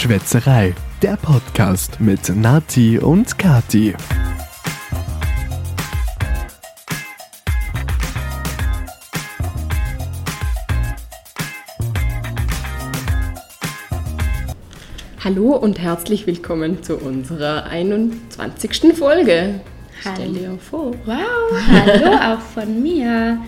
Schwätzerei, der Podcast mit Nati und Kati. Hallo und herzlich willkommen zu unserer 21. Folge. Hallo. Stell dir vor. Wow, hallo auch von mir.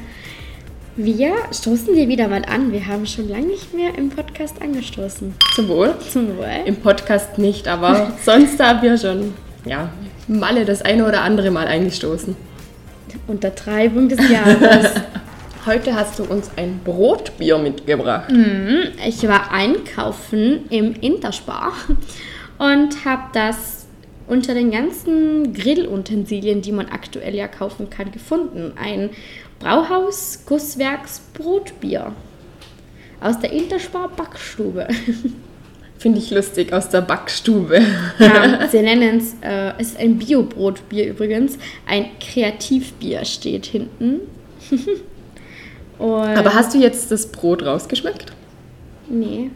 Wir stoßen dir wieder mal an. Wir haben schon lange nicht mehr im Podcast angestoßen. Zum Wohl. Zum Wohl. Im Podcast nicht, aber sonst haben wir schon, ja, Malle das eine oder andere Mal eingestoßen. Untertreibung des Jahres. Heute hast du uns ein Brotbier mitgebracht. ich war einkaufen im Interspar und habe das unter den ganzen Grillutensilien, die man aktuell ja kaufen kann, gefunden. Ein Brauhaus Gusswerks Brotbier aus der Interspar Backstube. Finde ich lustig, aus der Backstube. Ja, sie nennen es, äh, es ist ein Bio-Brotbier übrigens. Ein Kreativbier steht hinten. Aber hast du jetzt das Brot rausgeschmeckt? Nee.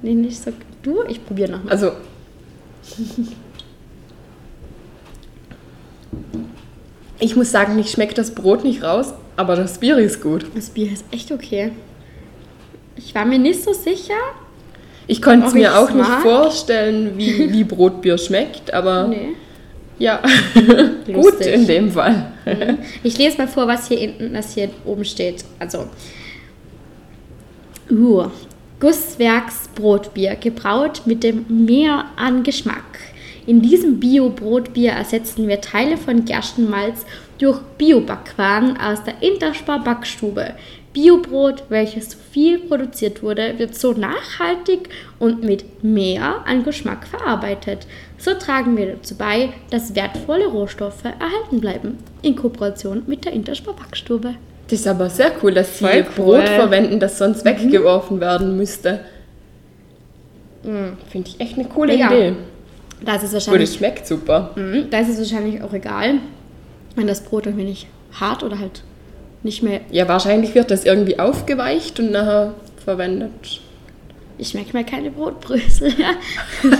Nee, nicht so. Du? Ich probiere nochmal. Also. Ich muss sagen, mich schmeckt das Brot nicht raus, aber das Bier ist gut. Das Bier ist echt okay. Ich war mir nicht so sicher. Ich konnte es mir auch nicht vorstellen, wie, wie Brotbier schmeckt, aber Nee. ja, gut in dem Fall. Ich lese mal vor, was hier hinten, was hier oben steht. Also, uh, Gusswerks Brotbier, gebraut mit dem Mehr an Geschmack. In diesem Bio-Brotbier ersetzen wir Teile von Gerstenmalz durch Bio-Backwaren aus der Interspar Backstube. Biobrot, welches so viel produziert wurde, wird so nachhaltig und mit mehr an Geschmack verarbeitet. So tragen wir dazu bei, dass wertvolle Rohstoffe erhalten bleiben. In Kooperation mit der Interspar Backstube. Das ist aber sehr cool, dass sie Brot cool. verwenden, das sonst weggeworfen werden müsste. Finde ich echt eine coole Ja. Idee. Da ist es Und es wahrscheinlich, schmeckt super. Mhm, da ist es wahrscheinlich auch egal, wenn das Brot irgendwie nicht hart oder halt nicht mehr. Ja, wahrscheinlich wird das irgendwie aufgeweicht und nachher verwendet. Ich schmecke mir keine Brotbrösel. Ja.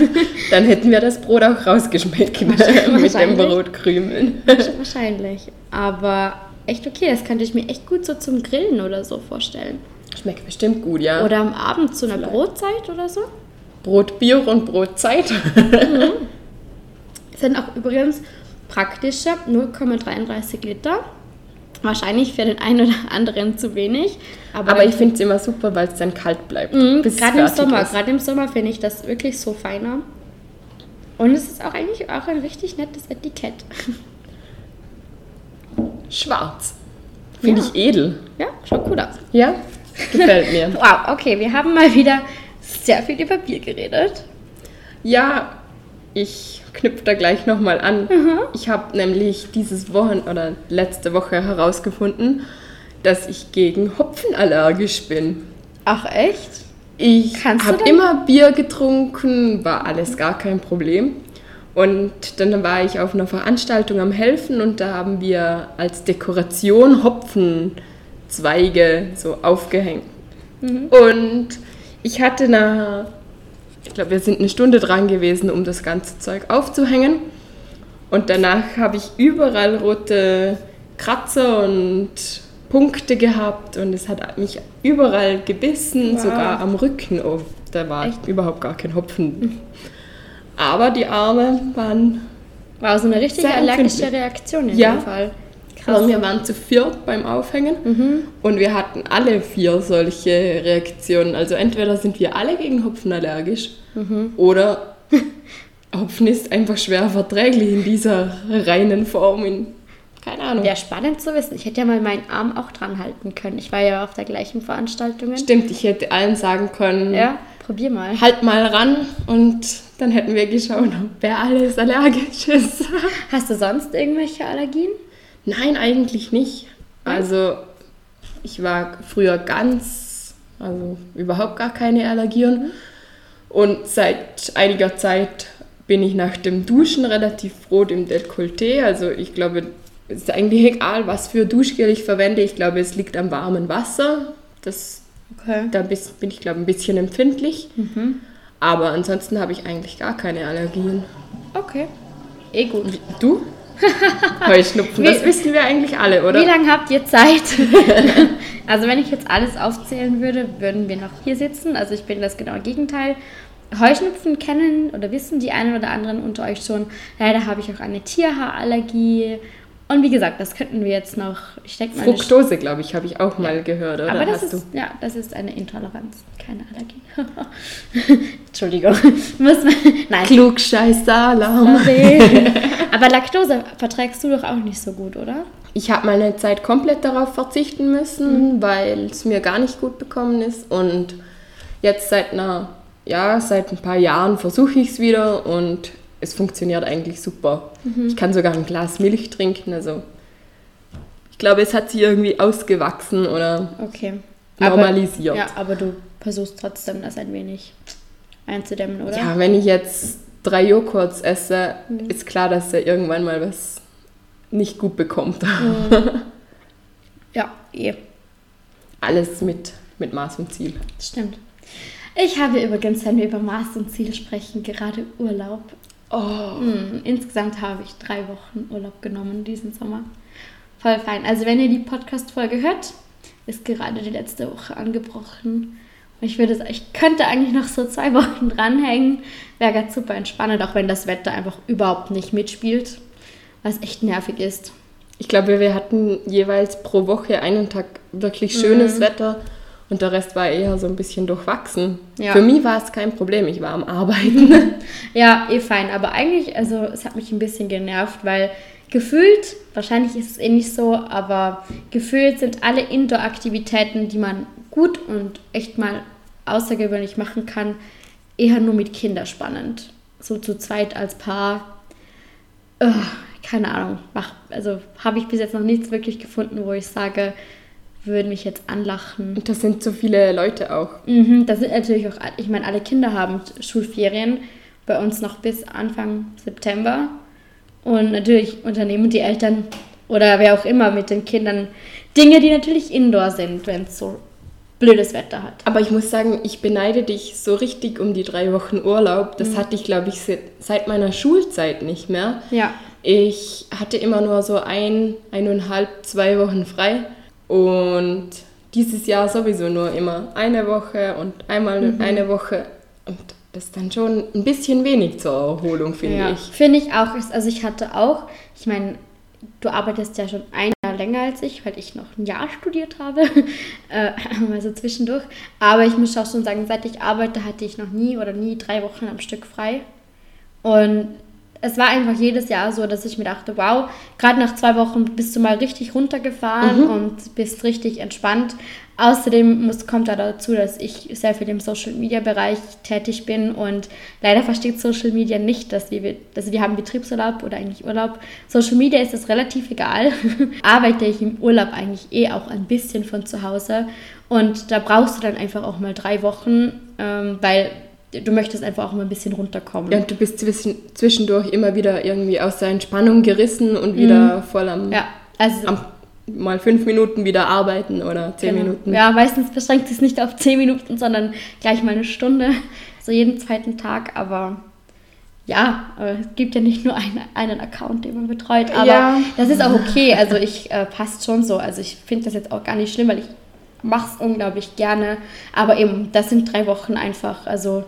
Dann hätten wir das Brot auch rausgeschmeckt mit dem Wahrscheinlich. Brotkrümeln. wahrscheinlich. Aber echt okay, das könnte ich mir echt gut so zum Grillen oder so vorstellen. Schmeckt bestimmt gut, ja. Oder am Abend zu einer Brotzeit oder so. Brotbier und Brotzeit. Sind auch übrigens praktische 0,33 Liter. Wahrscheinlich für den einen oder anderen zu wenig. Aber, Aber ich finde es immer super, weil es dann kalt bleibt. Mhm, gerade im Sommer, gerade im Sommer finde ich das wirklich so feiner. Und es ist auch eigentlich auch ein richtig nettes Etikett. Schwarz. Finde Ja. ich edel. Ja, schaut gut aus. Ja, gefällt mir. Wow, okay, wir haben mal wieder sehr viel über Bier geredet. Ja, ich knüpfe da gleich nochmal an. Mhm. Ich habe nämlich dieses Wochen oder letzte Woche herausgefunden, dass ich gegen Hopfen allergisch bin. Ach echt? Ich habe immer Bier getrunken, war alles gar kein Problem. Und dann war ich auf einer Veranstaltung am Helfen und da haben wir als Dekoration Hopfenzweige so aufgehängt. Mhm. Und ich hatte nach, ich glaube, wir sind eine Stunde dran gewesen, um das ganze Zeug aufzuhängen. Und danach habe ich überall rote Kratzer und Punkte gehabt und es hat mich überall gebissen, Wow. sogar am Rücken. Oh, da war überhaupt gar kein Hopfen. Aber die Arme waren, War so eine richtige allergische. Reaktion in Ja. dem Fall. Aber wir waren zu viert beim Aufhängen und wir hatten alle vier solche Reaktionen. Also entweder sind wir alle gegen Hopfen allergisch oder Hopfen ist einfach schwer verträglich in dieser reinen Form. In, keine Ahnung. Wäre spannend zu wissen. Ich hätte ja mal meinen Arm auch dran halten können. Ich war ja auf der gleichen Veranstaltung. Stimmt, ich hätte allen sagen können, Ja, probier mal. halt mal ran und dann hätten wir geschaut, wer alles allergisch ist. Hast du sonst irgendwelche Allergien? Nein, eigentlich nicht. Also ich war früher ganz, also überhaupt gar keine Allergien. Und seit einiger Zeit bin ich nach dem Duschen relativ rot im Dekolleté. Also ich glaube, es ist eigentlich egal, was für Duschgel ich verwende. Ich glaube, es liegt am warmen Wasser. Das, Okay. da bin ich, glaube ich, ein bisschen empfindlich. Aber ansonsten habe ich eigentlich gar keine Allergien. Okay. Eh gut. Du? Heuschnupfen, das Wie- wissen wir eigentlich alle, oder? Wie lange habt ihr Zeit? also wenn ich jetzt alles aufzählen würde, würden wir noch hier sitzen. Also ich bin das genaue Gegenteil. Heuschnupfen kennen oder wissen die einen oder anderen unter euch schon. Leider habe ich auch eine Tierhaarallergie. Und wie gesagt, das könnten wir jetzt noch, ich denke mal, Fructose, glaube ich, habe ich auch mal gehört, oder? Aber das Hast ist, ja, das ist eine Intoleranz, keine Allergie. Entschuldigung. Muss man, nein. Klugscheißer-Alarm. Sorry. Aber Laktose verträgst du doch auch nicht so gut, oder? Ich habe mal eine Zeit komplett darauf verzichten müssen, weil es mir gar nicht gut bekommen ist. Und jetzt seit einer, ja, seit ein paar Jahren versuche ich es wieder und es funktioniert eigentlich super. Ich kann sogar ein Glas Milch trinken. Also ich glaube, es hat sich irgendwie ausgewachsen oder Okay. normalisiert. Ja, aber du versuchst trotzdem das ein wenig einzudämmen, oder? Ja, wenn ich jetzt drei Joghurts esse, ist klar, dass er irgendwann mal was nicht gut bekommt. Ja, eh. Alles mit, mit Maß und Ziel. Stimmt. Ich habe übrigens, wenn wir über Maß und Ziel sprechen, gerade Urlaub. Oh, Hm, insgesamt habe ich drei Wochen Urlaub genommen diesen Sommer. Voll fein. Also wenn ihr die Podcast-Folge hört, ist gerade die letzte Woche angebrochen. Ich würde, sa- ich könnte eigentlich noch so zwei Wochen dranhängen. Wäre ganz super entspannend, auch wenn das Wetter einfach überhaupt nicht mitspielt. Was echt nervig ist. Ich glaube, wir hatten jeweils pro Woche einen Tag wirklich schönes Wetter und der Rest war eher so ein bisschen durchwachsen. Ja. Für mich war es kein Problem, ich war am Arbeiten. Ja, eh fein. Aber eigentlich, also es hat mich ein bisschen genervt, weil gefühlt, wahrscheinlich ist es eh nicht so, aber gefühlt sind alle Indoor-Aktivitäten, die man gut und echt mal außergewöhnlich machen kann, eher nur mit Kindern spannend. So zu zweit als Paar. Ugh, keine Ahnung. Also habe ich bis jetzt noch nichts wirklich gefunden, wo ich sage, würden mich jetzt anlachen. Und das sind so viele Leute auch. Mhm, das sind natürlich auch, ich meine, alle Kinder haben Schulferien, bei uns noch bis Anfang September. Und natürlich unternehmen die Eltern oder wer auch immer mit den Kindern Dinge, die natürlich indoor sind, wenn es so blödes Wetter hat. Aber ich muss sagen, ich beneide dich so richtig um die drei Wochen Urlaub. Das hatte ich, glaube ich, se- seit meiner Schulzeit nicht mehr. Ja. Ich hatte immer nur so ein, eineinhalb, zwei Wochen frei und dieses Jahr sowieso nur immer eine Woche und einmal eine Woche und das ist dann schon ein bisschen wenig zur Erholung, finde ja. ich. Finde ich auch. Also ich hatte auch, ich meine, du arbeitest ja schon ein Jahr länger als ich, weil ich noch ein Jahr studiert habe, äh, also zwischendurch. Aber ich muss auch schon sagen, seit ich arbeite, hatte ich noch nie oder nie drei Wochen am Stück frei. Und es war einfach jedes Jahr so, dass ich mir dachte, wow, gerade nach zwei Wochen bist du mal richtig runtergefahren und bist richtig entspannt. Außerdem muss, kommt da dazu, dass ich sehr viel im Social Media Bereich tätig bin und leider versteht Social Media nicht, dass wir, also wir haben Betriebsurlaub oder eigentlich Urlaub. Social Media ist es relativ egal. Arbeite ich im Urlaub eigentlich eh auch ein bisschen von zu Hause und da brauchst du dann einfach auch mal drei Wochen, ähm, weil du möchtest einfach auch mal ein bisschen runterkommen. Ja, du bist zwischen, zwischendurch immer wieder irgendwie aus der Entspannung gerissen und wieder voll am, Ja, also am mal fünf Minuten wieder arbeiten oder zehn genau. Minuten. Ja, meistens beschränkt es nicht auf zehn Minuten, sondern gleich mal eine Stunde, so jeden zweiten Tag. Aber ja, aber es gibt ja nicht nur einen, einen Account, den man betreut. Aber Ja. das ist auch okay. Also ich äh, passt schon so. Also ich finde das jetzt auch gar nicht schlimm, weil ich mache es unglaublich gerne. Aber eben, das sind drei Wochen einfach. Also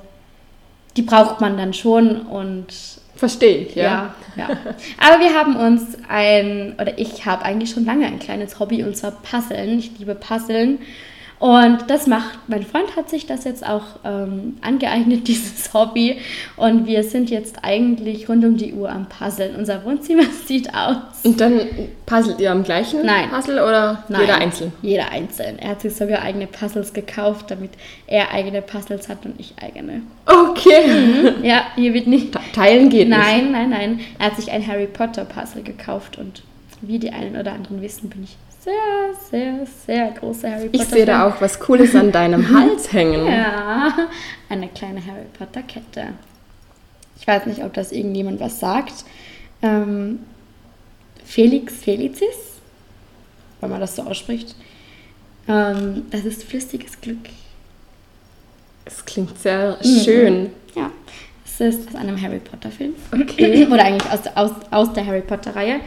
die braucht man dann schon und Verstehe ich, ja. ja, ja. Aber wir haben uns ein, oder ich habe eigentlich schon lange ein kleines Hobby und zwar Puzzeln. Ich liebe Puzzeln. Und das macht, mein Freund hat sich das jetzt auch ähm, angeeignet, dieses Hobby. Und wir sind jetzt eigentlich rund um die Uhr am Puzzeln. Unser Wohnzimmer sieht aus. Und dann puzzelt ihr am gleichen Nein. Puzzle oder Nein, jeder einzeln? Jeder einzeln. Er hat sich sogar eigene Puzzles gekauft, damit er eigene Puzzles hat und ich eigene. Okay. Ja, hier wird nicht Te- Teilen geht nicht. Nein, nein, nein. Er hat sich ein Harry Potter Puzzle gekauft und wie die einen oder anderen wissen, bin ich sehr, sehr, sehr großer Harry Potter Ich sehe da auch was Cooles an deinem Hals hängen. Ja, eine kleine Harry Potter Kette. Ich weiß nicht, ob das irgendjemand was sagt. Ähm, Felix Felicis, wenn man das so ausspricht. Ähm, das ist flüssiges Glück. Es klingt sehr Mhm. schön. Das ist aus einem Harry Potter-Film. Okay. Oder eigentlich aus, aus, aus der Harry Potter-Reihe.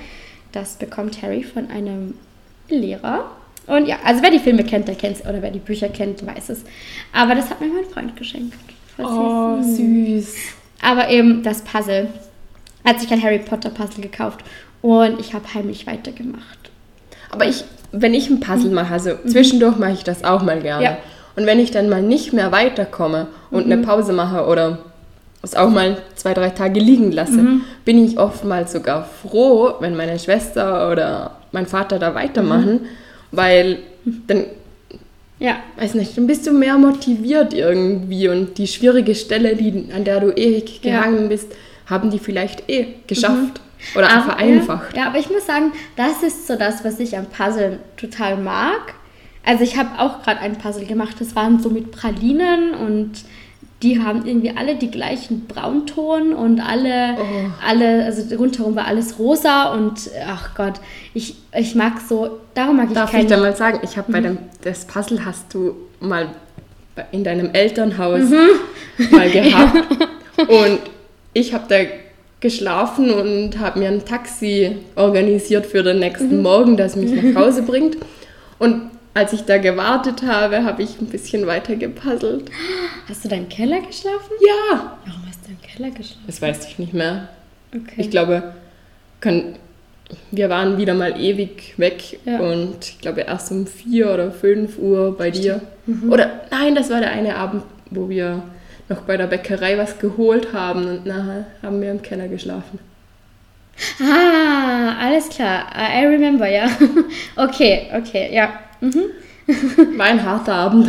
Das bekommt Harry von einem Lehrer. Und ja, also wer die Filme kennt, der kennt es. Oder wer die Bücher kennt, weiß es. Aber das hat mir mein Freund geschenkt. Oh, süß. Aber eben das Puzzle. Hat sich ein Harry Potter Puzzle gekauft. Und ich habe heimlich weitergemacht. Aber ich, wenn ich ein Puzzle mache, also zwischendurch mache ich das auch mal gerne. Ja. Und wenn ich dann mal nicht mehr weiterkomme und eine Pause mache oder es auch mal zwei, drei Tage liegen lasse, bin ich oftmals sogar froh, wenn meine Schwester oder mein Vater da weitermachen, weil dann, Ja, weiß nicht, dann bist du mehr motiviert irgendwie und die schwierige Stelle, die, an der du ewig Ja. gehangen bist, haben die vielleicht eh geschafft oder Aber- vereinfacht. Ja, ja, aber ich muss sagen, das ist so das, was ich am Puzzle total mag. Also ich habe auch gerade ein Puzzle gemacht, das waren so mit Pralinen und die haben irgendwie alle die gleichen Braunton und alle, Oh. alle, also rundherum war alles rosa und ach Gott, ich, ich mag so, darum mag ich Darf kein ich da mal sagen, ich habe bei dem das Puzzle hast du mal in deinem Elternhaus Mhm. mal gehabt und ich habe da geschlafen und habe mir ein Taxi organisiert für den nächsten Mhm. Morgen, das mich nach Hause bringt und als ich da gewartet habe, habe ich ein bisschen weiter gepuzzelt. Hast du da im Keller geschlafen? Ja, Warum hast du im Keller geschlafen? das weiß ich nicht mehr. Okay. Ich glaube, können, wir waren wieder mal ewig weg Ja. und ich glaube erst um 4 oder 5 Uhr bei dir. Oder nein, das war der eine Abend, wo wir noch bei der Bäckerei was geholt haben und nachher haben wir im Keller geschlafen. Ah, alles klar. I remember, ja. Okay, okay, ja. Mhm. War ein harter Abend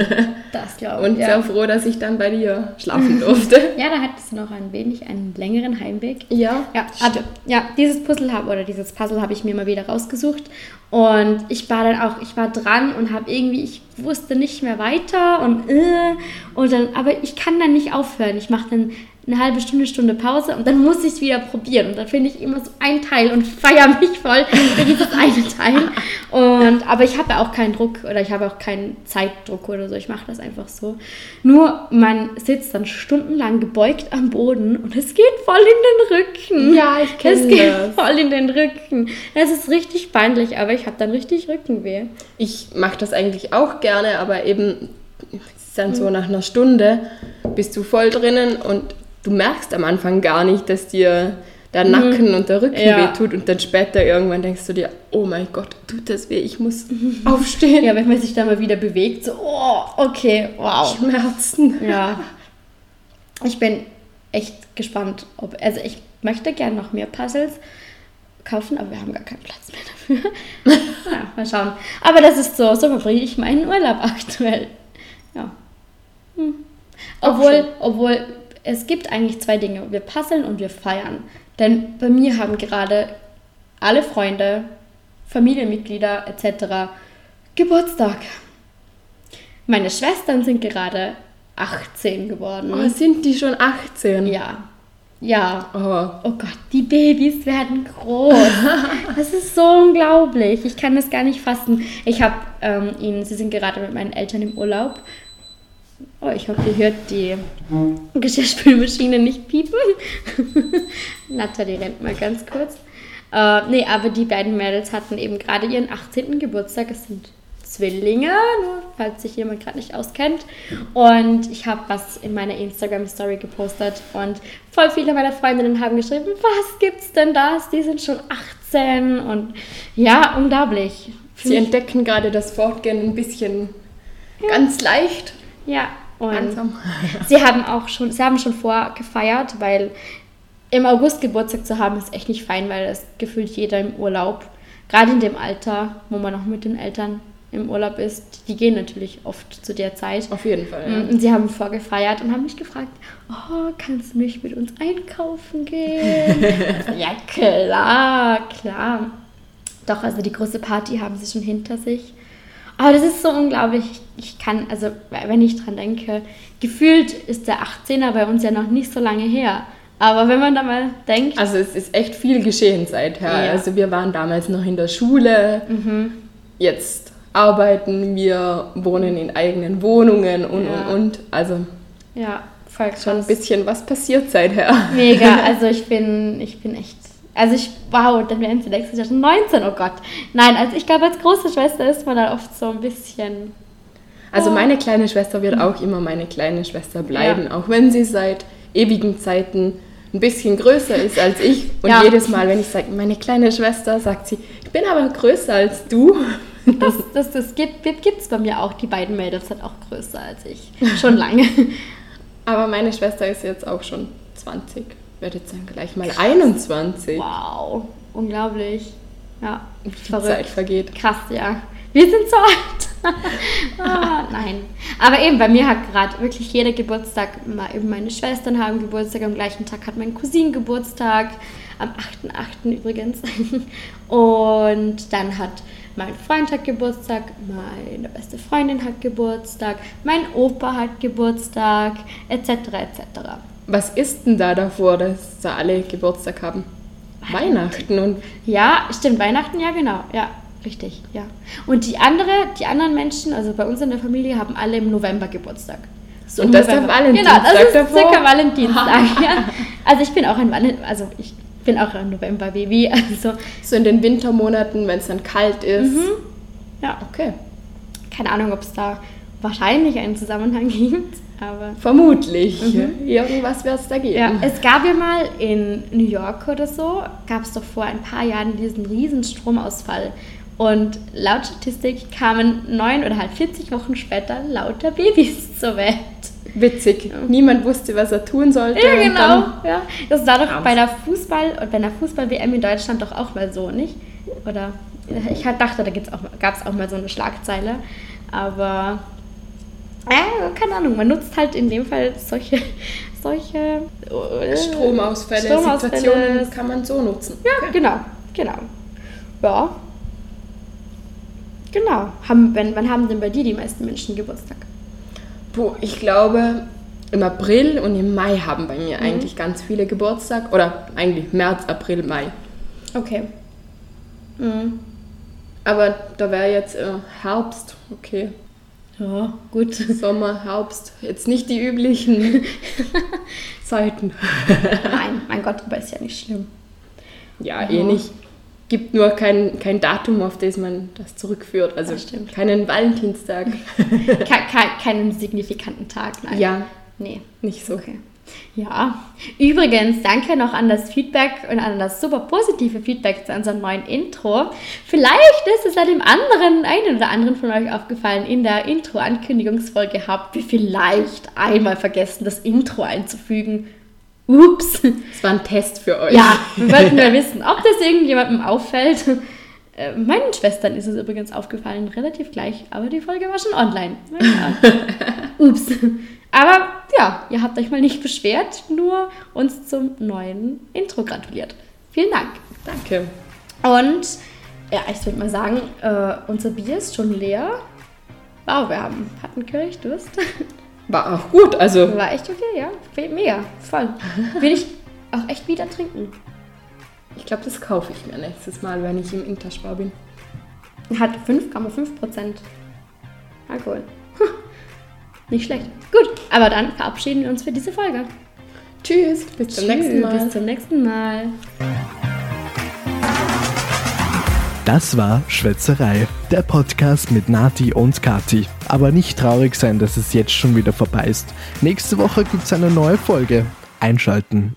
Das glaube ich. und ja. sehr froh, dass ich dann bei dir schlafen durfte. ja, da hattest du noch ein wenig einen längeren Heimweg. ja, Ja, aber, ja, dieses Puzzle habe oder dieses Puzzle habe ich mir mal wieder rausgesucht und ich war dann auch, ich war dran und habe irgendwie, ich wusste nicht mehr weiter und äh, und dann, aber ich kann dann nicht aufhören. Ich mache dann eine halbe Stunde, Stunde Pause und dann muss ich es wieder probieren und dann finde ich immer so ein Teil und feiere mich voll für dieses eine Teil. Und aber ich habe ja auch keinen Druck oder ich habe auch keinen Zeitdruck oder so. Ich mache das einfach so. Nur man sitzt dann stundenlang gebeugt am Boden und es geht voll in den Rücken. Ja, ich kenn Es geht das. voll in den Rücken. Es ist richtig peinlich, aber ich habe dann richtig Rückenweh. ich mache das eigentlich auch gerne, aber eben dann so nach einer Stunde bist du voll drinnen und du merkst am Anfang gar nicht, dass dir der Nacken und der Rücken Ja. weh tut und dann später irgendwann denkst du dir, oh mein Gott, tut das weh, ich muss aufstehen. Ja, wenn man sich dann mal wieder bewegt, so, oh, okay, wow. Schmerzen. Ja. Ich bin echt gespannt, ob. Also, ich möchte gerne noch mehr Puzzles kaufen, aber wir haben gar keinen Platz mehr dafür. ja, mal schauen. Aber das ist so, so verbringe ich meinen Urlaub aktuell. Ja. Hm. Obwohl, obwohl, es gibt eigentlich zwei Dinge. Wir puzzeln und wir feiern. Denn bei mir haben gerade alle Freunde, Familienmitglieder etc. Geburtstag. Meine Schwestern sind gerade 18 geworden. Oh, sind die schon 18? Ja. Ja. Oh, Oh Gott, die Babys werden groß. Das ist so unglaublich. Ich kann das gar nicht fassen. Ich habe ähm, ihnen, sie sind gerade mit meinen Eltern im Urlaub. Oh, ich hoffe, ihr hört die Geschirrspülmaschine nicht piepen. Nathalie rennt mal ganz kurz. Äh, nee, aber die beiden Mädels hatten eben gerade ihren 18. Geburtstag. Es sind Zwillinge, nur falls sich jemand gerade nicht auskennt. Und ich habe was in meiner Instagram-Story gepostet und voll viele meiner Freundinnen haben geschrieben, was gibt's denn das? Die sind schon 18 und ja, unglaublich. Sie entdecken gerade das Fortgehen ein bisschen ganz leicht. Ja, und Langsam. sie haben auch schon, sie haben schon vorgefeiert, weil im August Geburtstag zu haben ist echt nicht fein, weil es gefühlt jeder im Urlaub, gerade in dem Alter, wo man noch mit den Eltern im Urlaub ist, die gehen natürlich oft zu der Zeit. Auf jeden Fall. Ja. Und sie haben vorgefeiert und haben mich gefragt, oh, kannst du nicht mit uns einkaufen gehen? ja, klar, klar. Doch, also die große Party haben sie schon hinter sich. Aber das ist so unglaublich. Ich kann, also wenn ich dran denke, gefühlt ist der 18er bei uns ja noch nicht so lange her. Aber wenn man da mal denkt, Also es ist echt viel geschehen seither. Ja. Also wir waren damals noch in der Schule, jetzt arbeiten wir, wohnen in eigenen Wohnungen und Ja. und und. Also ja, voll krass. Schon ein bisschen was passiert seither. Mega, also ich bin, ich bin echt, also ich, wow, dann werden sie nächstes Jahr schon 19, oh Gott. Nein, also ich glaube, als große Schwester ist man dann oft so ein bisschen, Also Oh. meine kleine Schwester wird auch immer meine kleine Schwester bleiben, auch wenn sie seit ewigen Zeiten ein bisschen größer ist als ich. Und Ja. jedes Mal, wenn ich sage, meine kleine Schwester, sagt sie, ich bin aber größer als du. das, das, das gibt es bei mir auch, die beiden Mädels sind auch größer als ich, schon lange. Aber meine Schwester ist jetzt auch schon 20, wird jetzt dann gleich mal 21. Wow, unglaublich. Ja, Die verrückt. Zeit vergeht. Krass, ja. Wir sind so alt. ah, nein. Aber eben, bei mir hat gerade wirklich jeder Geburtstag, mal eben meine Schwestern haben Geburtstag, am gleichen Tag hat mein Cousin Geburtstag, am 8.8. übrigens. Und dann hat mein Freund hat Geburtstag, meine beste Freundin hat Geburtstag, mein Opa hat Geburtstag, etc. etc. Was ist denn da davor, dass da alle Geburtstag haben? Weihnachten und Ja, stimmt, Weihnachten, ja genau, ja, richtig, ja. Und die andere, die anderen Menschen, also bei uns in der Familie, haben alle im November Geburtstag. So Und das ist der. Valentinstag Genau, das ist davor? circa Valentinstag, ja. Also ich bin auch ein Valent, also ich bin auch ein November-Baby, also so in den Wintermonaten, wenn es dann kalt ist. ja, Okay. keine Ahnung, ob es da wahrscheinlich einen Zusammenhang gibt, aber... Vermutlich. Irgendwas wird es da geben. Ja, es gab ja mal in New York oder so, gab es doch vor ein paar Jahren diesen riesen Stromausfall. Und laut Statistik kamen neun oder halt 40 Wochen später lauter Babys zur Welt. Witzig. Niemand wusste, was er tun sollte. Ja, und genau. dann- Ja. Das war doch bei der Fußball- und bei der Fußball-WM in Deutschland doch auch mal so, nicht? Oder ich halt dachte, da gab es auch mal so eine Schlagzeile. Aber äh, keine Ahnung, man nutzt halt in dem Fall solche, solche äh, Stromausfälle, Stromausfälle. Situationen kann man so nutzen. Ja, genau, genau. Ja. Genau. Haben, wenn, wann haben denn bei dir die meisten Menschen Geburtstag? Puh, ich glaube, im April und im Mai haben bei Mhm. mir eigentlich ganz viele Geburtstag. Oder eigentlich März, April, Mai. Okay. Mhm. Aber da wäre jetzt äh, Herbst, okay. Ja, gut. Sommer, Herbst. Jetzt nicht die üblichen Zeiten. Nein, mein Gott, aber ist ja nicht schlimm. Ja, eh nicht. Gibt nur kein, kein Datum, auf das man das zurückführt. Also Das stimmt. keinen Valentinstag. Ke keinen signifikanten Tag, nein. ja, Nee. nicht so. Okay. Ja, übrigens, danke noch an das Feedback und an das super positive Feedback zu unserem neuen Intro. Vielleicht ist es ja dem anderen, einen oder anderen von euch aufgefallen, in der Intro-Ankündigungsfolge habt ihr vielleicht einmal vergessen, das Intro einzufügen. Ups. Es war ein Test für euch. Ja, wir wollten nur wissen, ob das irgendjemandem auffällt. Äh, Meinen Schwestern ist es übrigens aufgefallen, relativ gleich, aber die Folge war schon online. Ja. Ups. Aber ja, ihr habt euch mal nicht beschwert, nur uns zum neuen Intro gratuliert. Vielen Dank. Danke. Und ja, ich würde mal sagen, äh, unser Bier ist schon leer. Wow, wir haben, hatten König Durst. War auch gut. Also War echt okay, ja. Mega, voll. Will ich auch echt wieder trinken. ich glaube, das kaufe ich mir nächstes Mal, wenn ich im Interspar bin. Hat 5,5% Alkohol. Nicht schlecht. Gut, aber dann verabschieden wir uns für diese Folge. Tschüss, bis zum nächsten Mal. Bis zum nächsten Mal. Das war Schwätzerei, der Podcast mit Nati und Kati. Aber nicht traurig sein, dass es jetzt schon wieder vorbei ist. Nächste Woche gibt's eine neue Folge. Einschalten.